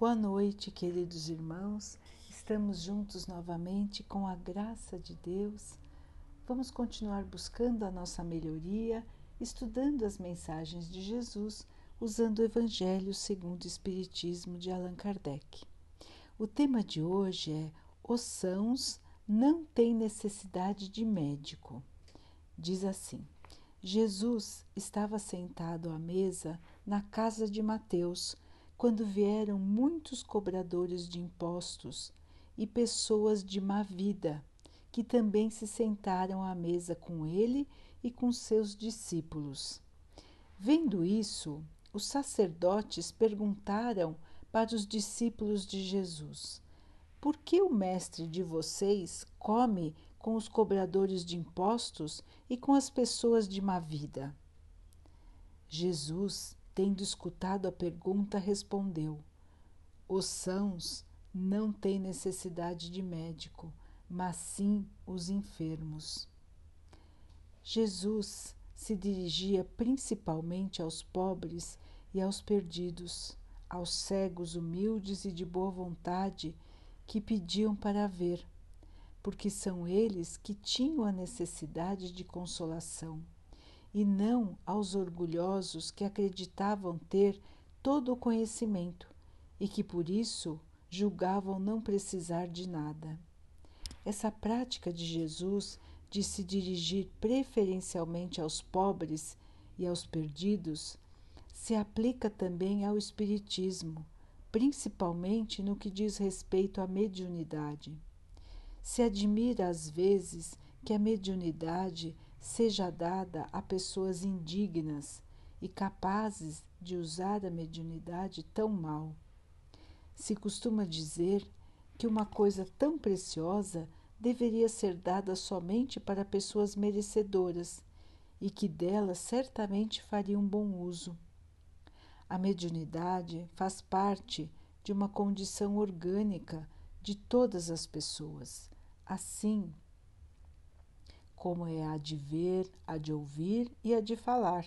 Boa noite, queridos irmãos. Estamos juntos novamente com a graça de Deus. Vamos continuar buscando a nossa melhoria, estudando as mensagens de Jesus, usando o Evangelho segundo o Espiritismo de Allan Kardec. O tema de hoje é Os sãos não têm necessidade de médico. Diz assim: Jesus estava sentado à mesa na casa de Mateus quando vieram muitos cobradores de impostos e pessoas de má vida, que também se sentaram à mesa com ele e com seus discípulos. Vendo isso, os sacerdotes perguntaram para os discípulos de Jesus: Por que o mestre de vocês come com os cobradores de impostos e com as pessoas de má vida? Jesus Tendo escutado a pergunta, respondeu: Os sãos não têm necessidade de médico, mas sim os enfermos. Jesus se dirigia principalmente aos pobres e aos perdidos, aos cegos humildes e de boa vontade que pediam para ver, porque são eles que tinham a necessidade de consolação e não aos orgulhosos que acreditavam ter todo o conhecimento e que por isso julgavam não precisar de nada. Essa prática de Jesus de se dirigir preferencialmente aos pobres e aos perdidos se aplica também ao Espiritismo, principalmente no que diz respeito à mediunidade. Se admira às vezes que a mediunidade seja dada a pessoas indignas e capazes de usar a mediunidade tão mal. Se costuma dizer que uma coisa tão preciosa deveria ser dada somente para pessoas merecedoras e que dela certamente faria um bom uso. A mediunidade faz parte de uma condição orgânica de todas as pessoas. Assim, como é a de ver, a de ouvir e a de falar.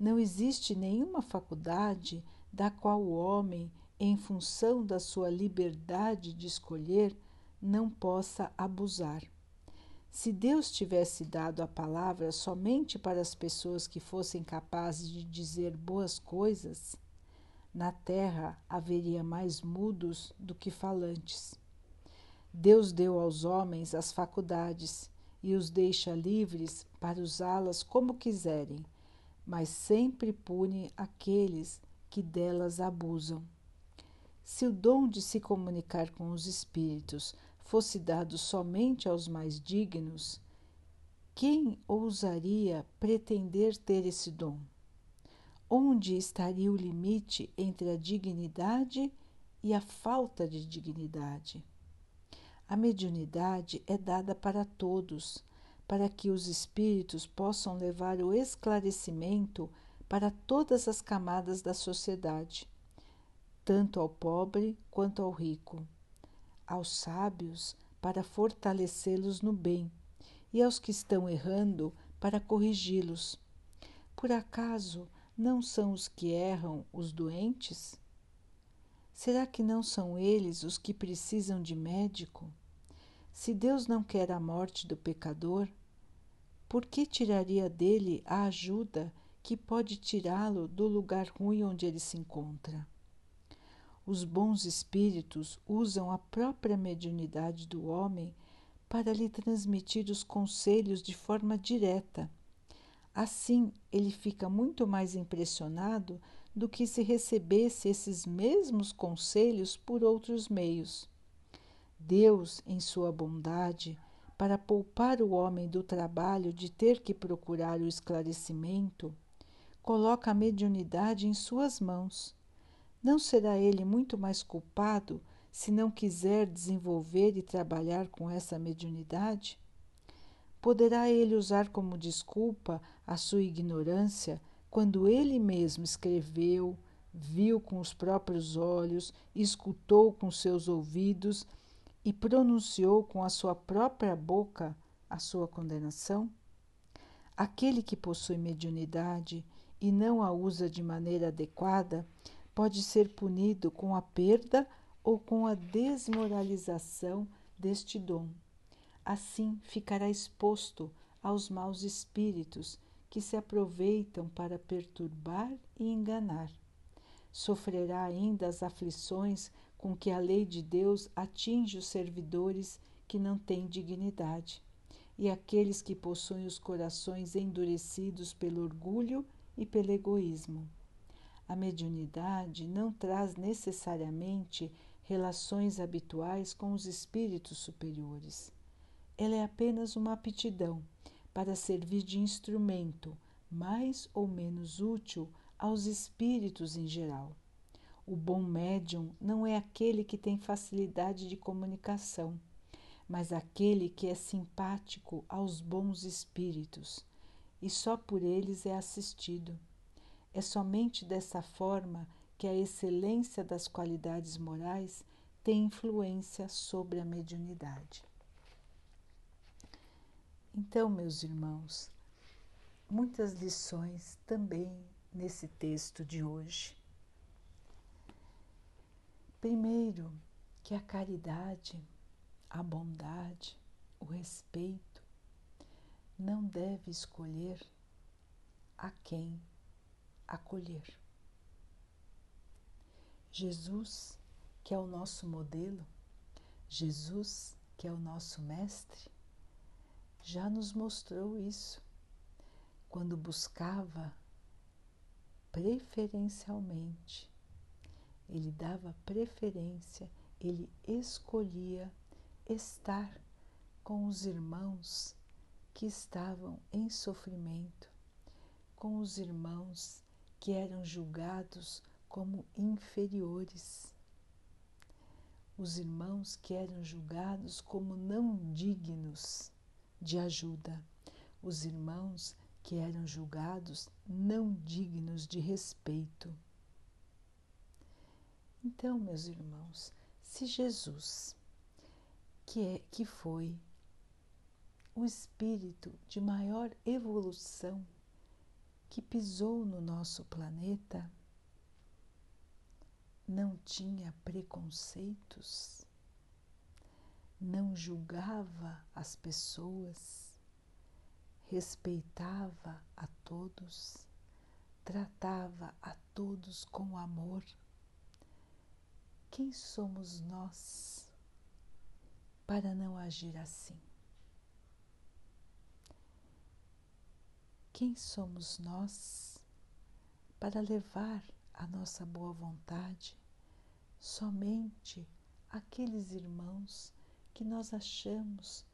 Não existe nenhuma faculdade da qual o homem, em função da sua liberdade de escolher, não possa abusar. Se Deus tivesse dado a palavra somente para as pessoas que fossem capazes de dizer boas coisas, na terra haveria mais mudos do que falantes. Deus deu aos homens as faculdades e os deixa livres para usá-las como quiserem, mas sempre pune aqueles que delas abusam. Se o dom de se comunicar com os espíritos fosse dado somente aos mais dignos, quem ousaria pretender ter esse dom? Onde estaria o limite entre a dignidade e a falta de dignidade? A mediunidade é dada para todos, para que os espíritos possam levar o esclarecimento para todas as camadas da sociedade, tanto ao pobre quanto ao rico, aos sábios para fortalecê-los no bem e aos que estão errando para corrigi-los. Por acaso não são os que erram os doentes? Será que não são eles os que precisam de médico? Se Deus não quer a morte do pecador, por que tiraria dele a ajuda que pode tirá-lo do lugar ruim onde ele se encontra? Os bons espíritos usam a própria mediunidade do homem para lhe transmitir os conselhos de forma direta. Assim, ele fica muito mais impressionado do que se recebesse esses mesmos conselhos por outros meios. Deus, em sua bondade, para poupar o homem do trabalho de ter que procurar o esclarecimento, coloca a mediunidade em suas mãos. Não será ele muito mais culpado se não quiser desenvolver e trabalhar com essa mediunidade? Poderá ele usar como desculpa a sua ignorância quando ele mesmo escreveu, viu com os próprios olhos, escutou com seus ouvidos e pronunciou com a sua própria boca a sua condenação? Aquele que possui mediunidade e não a usa de maneira adequada pode ser punido com a perda ou com a desmoralização deste dom. Assim ficará exposto aos maus espíritos que se aproveitam para perturbar e enganar. Sofrerá ainda as aflições com que a lei de Deus atinge os servidores que não têm dignidade e aqueles que possuem os corações endurecidos pelo orgulho e pelo egoísmo. A mediunidade não traz necessariamente relações habituais com os espíritos superiores. Ela é apenas uma aptidão para servir de instrumento mais ou menos útil aos espíritos em geral. O bom médium não é aquele que tem facilidade de comunicação, mas aquele que é simpático aos bons espíritos e só por eles é assistido. É somente dessa forma que a excelência das qualidades morais tem influência sobre a mediunidade. Então, meus irmãos, muitas lições também nesse texto de hoje. Primeiro, que a caridade, a bondade, o respeito não deve escolher a quem acolher. Jesus, que é o nosso modelo, Jesus, que é o nosso mestre, já nos mostrou isso quando buscava preferencialmente. Ele dava preferência, ele escolhia estar com os irmãos que estavam em sofrimento, com os irmãos que eram julgados como inferiores, os irmãos que eram julgados como não dignos de ajuda, os irmãos que eram julgados não dignos de respeito. Então, meus irmãos, se Jesus, que é que foi o espírito de maior evolução que pisou no nosso planeta, não tinha preconceitos, não julgava as pessoas, respeitava a todos, tratava a todos com amor. Quem somos nós para não agir assim? Quem somos nós para levar a nossa boa vontade somente àqueles irmãos que nós achamos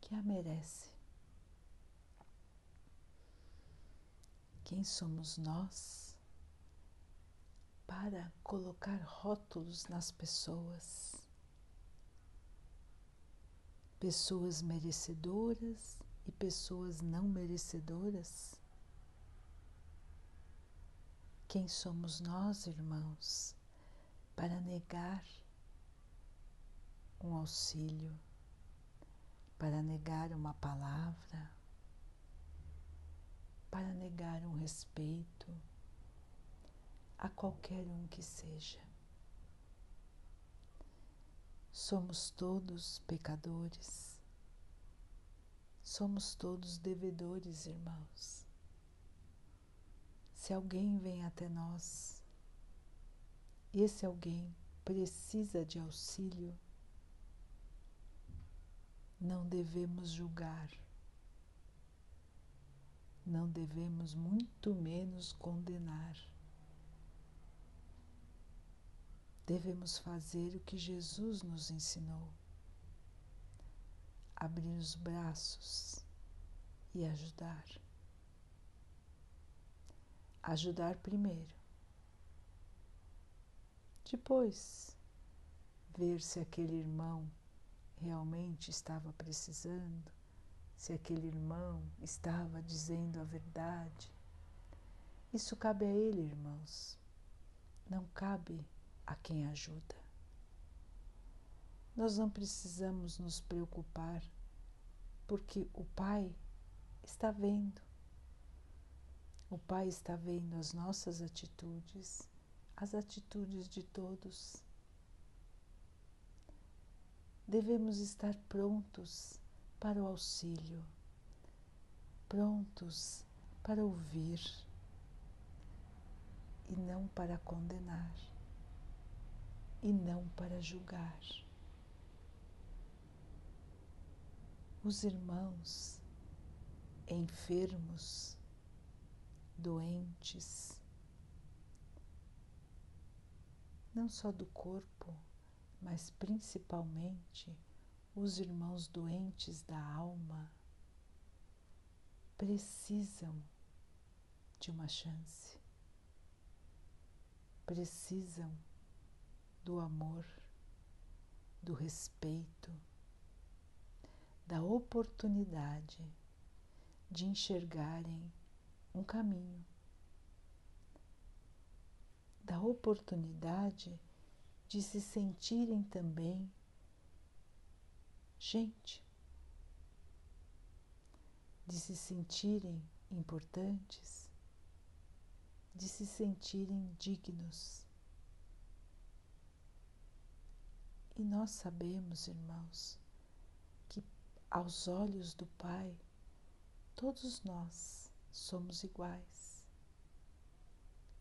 que a merece? Quem somos nós para colocar rótulos nas pessoas? Pessoas merecedoras e pessoas não merecedoras? Quem somos nós, irmãos, para negar um auxílio, para negar uma palavra, para negar um respeito a qualquer um que seja? Somos todos pecadores Somos todos devedores, irmãos. Se alguém vem até nós, esse alguém precisa de auxílio, não devemos julgar, não devemos muito menos condenar. Devemos fazer o que Jesus nos ensinou abrir os braços e ajudar. Ajudar primeiro. Depois, ver se aquele irmão realmente estava precisando, se aquele irmão estava dizendo a verdade. Isso cabe a ele, irmãos. Não cabe a quem ajuda. Nós não precisamos nos preocupar, porque o Pai está vendo. O Pai está vendo as nossas atitudes, as atitudes de todos. Devemos estar prontos para o auxílio, prontos para ouvir e não para condenar e não para julgar. Os irmãos enfermos, doentes, não só do corpo, mas principalmente os irmãos doentes da alma, precisam de uma chance, precisam do amor, do respeito, da oportunidade de enxergarem um caminho, da oportunidade de se sentirem também gente, de se sentirem importantes, de se sentirem dignos. E nós sabemos, irmãos, que aos olhos do Pai, todos nós somos iguais.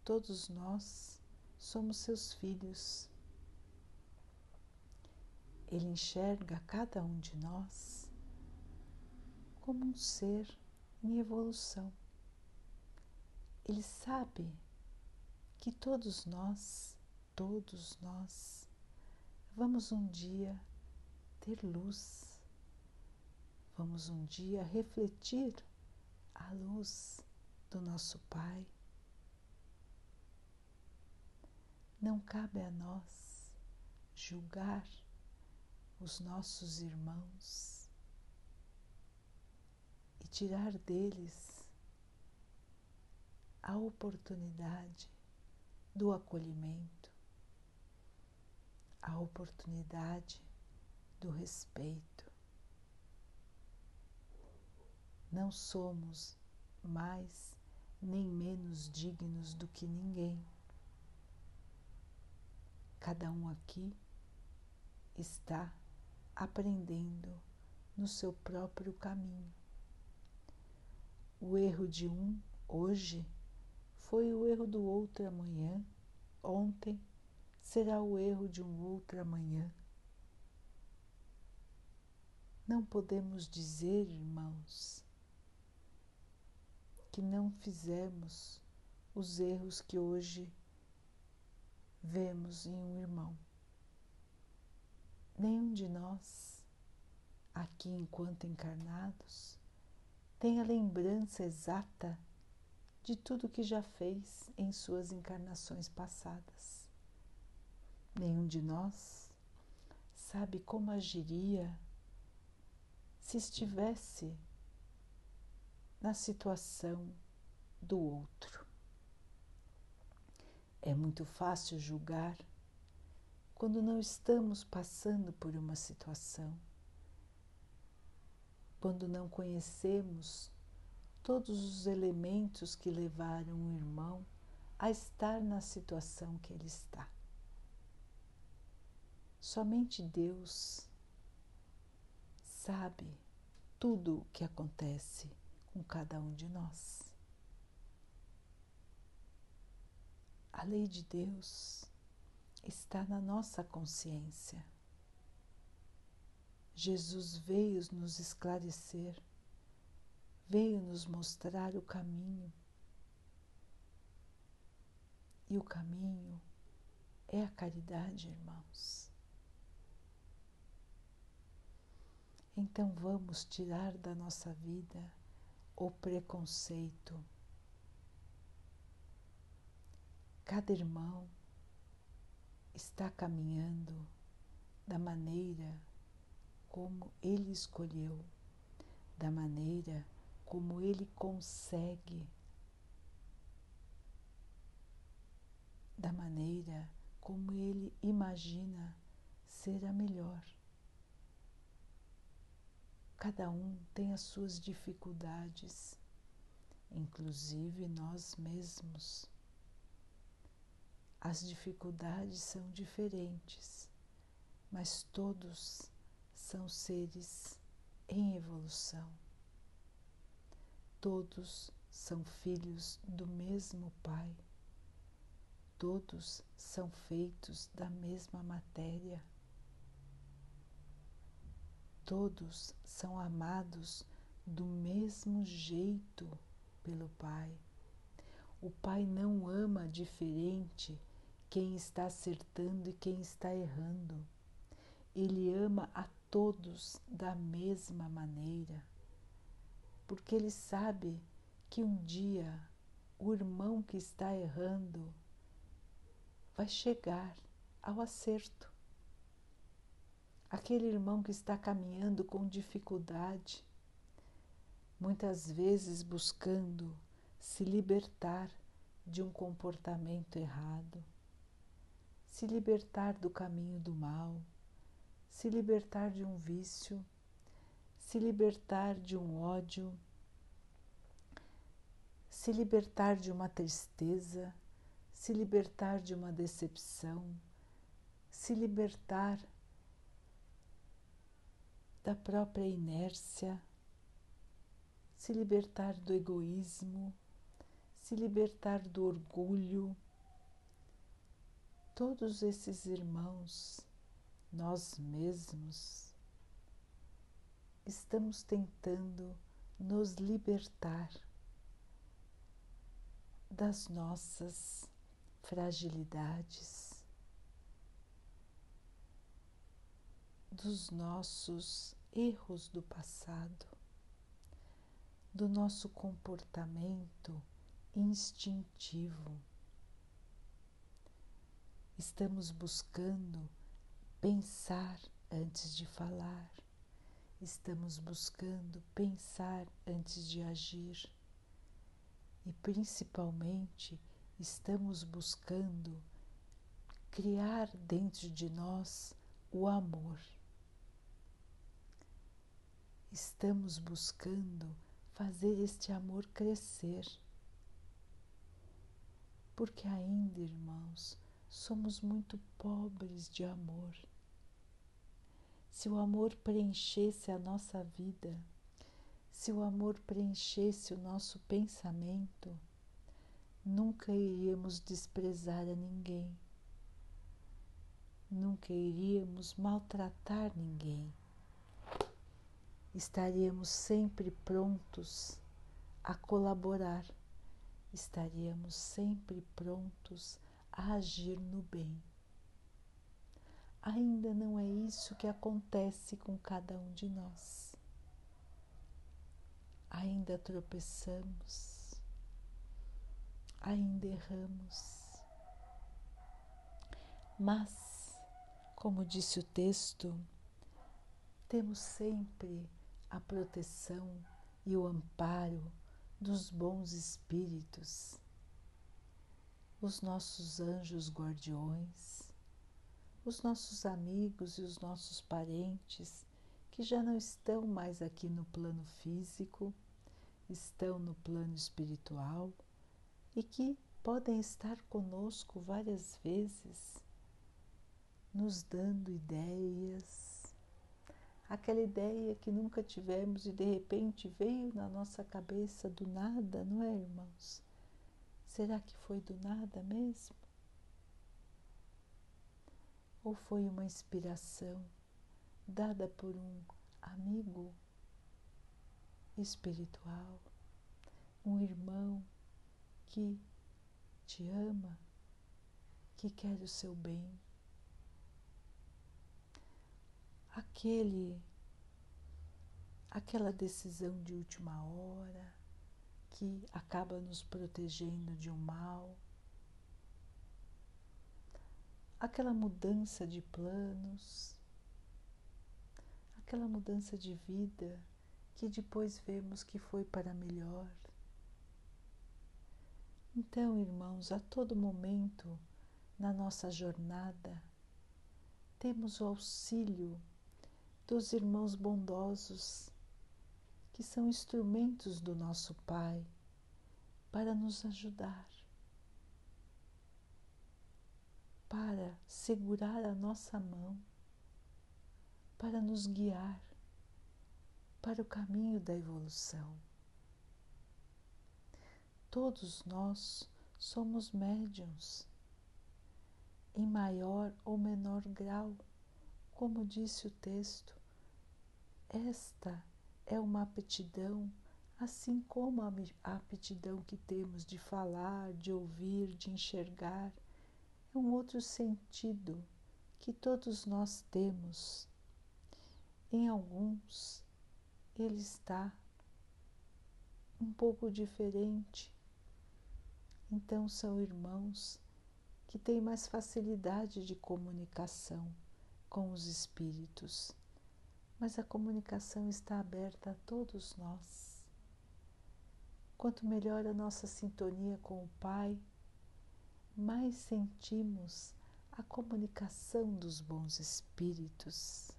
Todos nós somos seus filhos. Ele enxerga cada um de nós como um ser em evolução. Ele sabe que todos nós, todos nós, Vamos um dia ter luz, vamos um dia refletir a luz do nosso Pai. Não cabe a nós julgar os nossos irmãos e tirar deles a oportunidade do acolhimento a oportunidade do respeito. Não somos mais nem menos dignos do que ninguém. Cada um aqui está aprendendo no seu próprio caminho. O erro de um hoje foi o erro do outro amanhã, ontem será o erro de um outro amanhã. Não podemos dizer, irmãos, que não fizemos os erros que hoje vemos em um irmão. Nenhum de nós, aqui enquanto encarnados, tem a lembrança exata de tudo que já fez em suas encarnações passadas. Nenhum de nós sabe como agiria se estivesse na situação do outro. É muito fácil julgar quando não estamos passando por uma situação, quando não conhecemos todos os elementos que levaram o irmão a estar na situação que ele está. Somente Deus sabe tudo o que acontece com cada um de nós. A lei de Deus está na nossa consciência. Jesus veio nos esclarecer, veio nos mostrar o caminho. E o caminho é a caridade, irmãos. Então vamos tirar da nossa vida o preconceito. Cada irmão está caminhando da maneira como ele escolheu, da maneira como ele consegue, da maneira como ele imagina ser a melhor. Cada um tem as suas dificuldades, inclusive nós mesmos. As dificuldades são diferentes, mas todos são seres em evolução. Todos são filhos do mesmo Pai. Todos são feitos da mesma matéria. Todos são amados do mesmo jeito pelo Pai. O Pai não ama diferente quem está acertando e quem está errando. Ele ama a todos da mesma maneira, porque ele sabe que um dia o irmão que está errando vai chegar ao acerto. Aquele irmão que está caminhando com dificuldade, muitas vezes buscando se libertar de um comportamento errado, se libertar do caminho do mal, se libertar de um vício, se libertar de um ódio, se libertar de uma tristeza, se libertar de uma decepção, se libertar da própria inércia, se libertar do egoísmo, se libertar do orgulho. Todos esses irmãos, nós mesmos, estamos tentando nos libertar das nossas fragilidades, dos nossos erros do passado, do nosso comportamento instintivo. Estamos buscando pensar antes de falar, estamos buscando pensar antes de agir e principalmente estamos buscando criar dentro de nós o amor. Estamos buscando fazer este amor crescer. Porque ainda, irmãos, somos muito pobres de amor. Se o amor preenchesse a nossa vida, se o amor preenchesse o nosso pensamento, nunca iríamos desprezar a ninguém, nunca iríamos maltratar ninguém. Estaríamos sempre prontos a colaborar, estaríamos sempre prontos a agir no bem. Ainda não é isso que acontece com cada um de nós ainda tropeçamos, ainda erramos. Mas, como disse o texto, temos sempre a proteção e o amparo dos bons espíritos, os nossos anjos guardiões, os nossos amigos e os nossos parentes que já não estão mais aqui no plano físico, estão no plano espiritual e que podem estar conosco várias vezes, nos dando ideias, aquela ideia que nunca tivemos e de repente veio na nossa cabeça do nada, não é, irmãos? Será que foi do nada mesmo? Ou foi uma inspiração? dada por um amigo espiritual, um irmão que te ama, que quer o seu bem. Aquele aquela decisão de última hora que acaba nos protegendo de um mal, aquela mudança de planos aquela mudança de vida que depois vemos que foi para melhor. Então, irmãos, a todo momento na nossa jornada, temos o auxílio dos irmãos bondosos, que são instrumentos do nosso Pai para nos ajudar. para segurar a nossa mão, para nos guiar para o caminho da evolução. Todos nós somos médiums, em maior ou menor grau, como disse o texto. Esta é uma aptidão, assim como a aptidão que temos de falar, de ouvir, de enxergar, é um outro sentido que todos nós temos. Em alguns, ele está um pouco diferente. Então, são irmãos que têm mais facilidade de comunicação com os espíritos, mas a comunicação está aberta a todos nós. Quanto melhor a nossa sintonia com o Pai, mais sentimos a comunicação dos bons espíritos.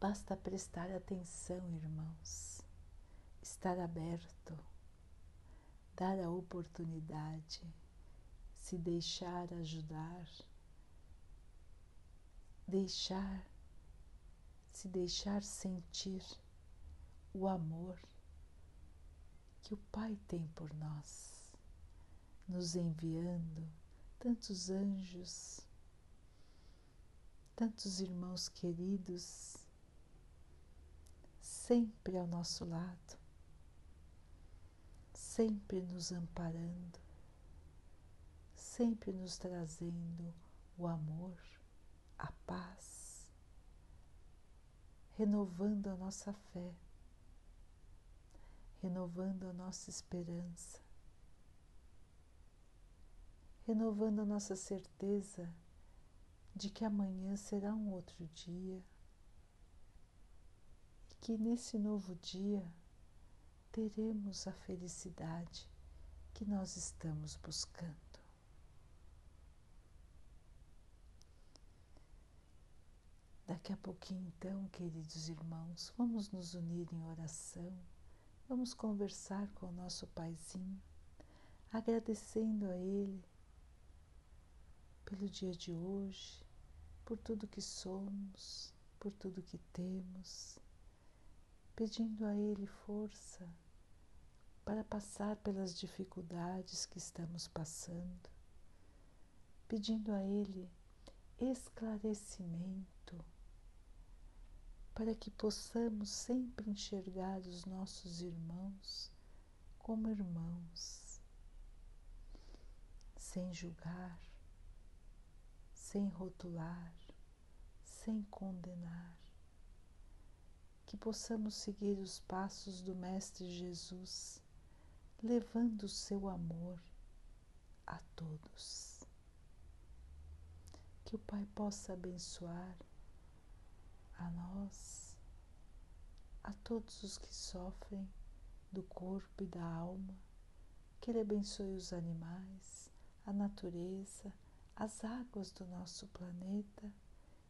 Basta prestar atenção, irmãos, estar aberto, dar a oportunidade, se deixar ajudar, deixar, se deixar sentir o amor que o Pai tem por nós, nos enviando tantos anjos, tantos irmãos queridos sempre ao nosso lado, sempre nos amparando, sempre nos trazendo o amor, a paz, renovando a nossa fé, renovando a nossa esperança, renovando a nossa certeza de que amanhã será um outro dia que nesse novo dia teremos a felicidade que nós estamos buscando. Daqui a pouquinho, então, queridos irmãos, vamos nos unir em oração, vamos conversar com o nosso Paizinho, agradecendo a Ele pelo dia de hoje, por tudo que somos, por tudo que temos pedindo a Ele força para passar pelas dificuldades que estamos passando, pedindo a Ele esclarecimento para que possamos sempre enxergar os nossos irmãos como irmãos, sem julgar, sem rotular, sem condenar que possamos seguir os passos do Mestre Jesus, levando o seu amor a todos. Que o Pai possa abençoar a nós, a todos os que sofrem do corpo e da alma, que Ele abençoe os animais, a natureza, as águas do nosso planeta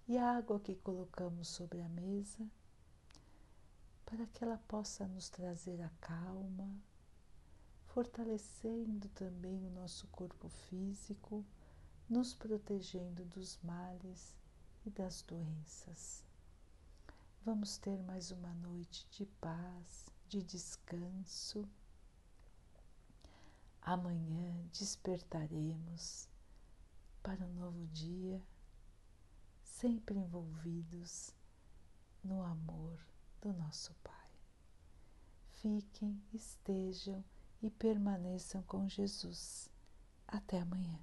e a água que colocamos sobre a mesa para que ela possa nos trazer a calma, fortalecendo também o nosso corpo físico, nos protegendo dos males e das doenças. Vamos ter mais uma noite de paz, de descanso. Amanhã despertaremos para um novo dia, sempre envolvidos no amor do nosso Pai. Fiquem, estejam e permaneçam com Jesus. Até amanhã.